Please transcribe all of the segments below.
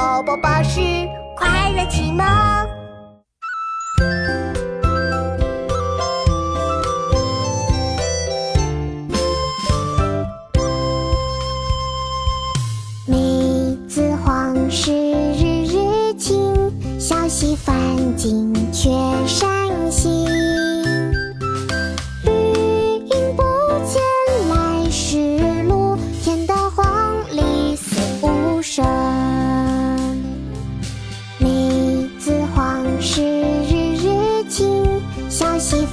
宝宝巴士快乐启蒙。梅子黄时日日晴，小溪泛尽却山行。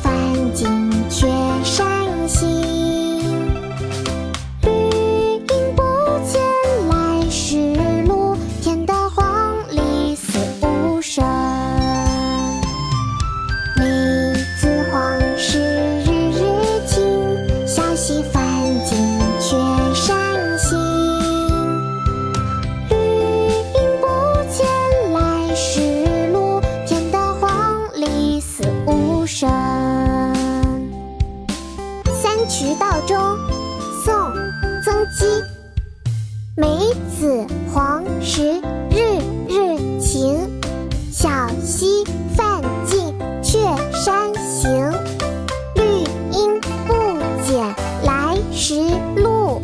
环境直道中宋曾几梅子黄时日日晴小溪泛尽却山行。绿阴不减来时路。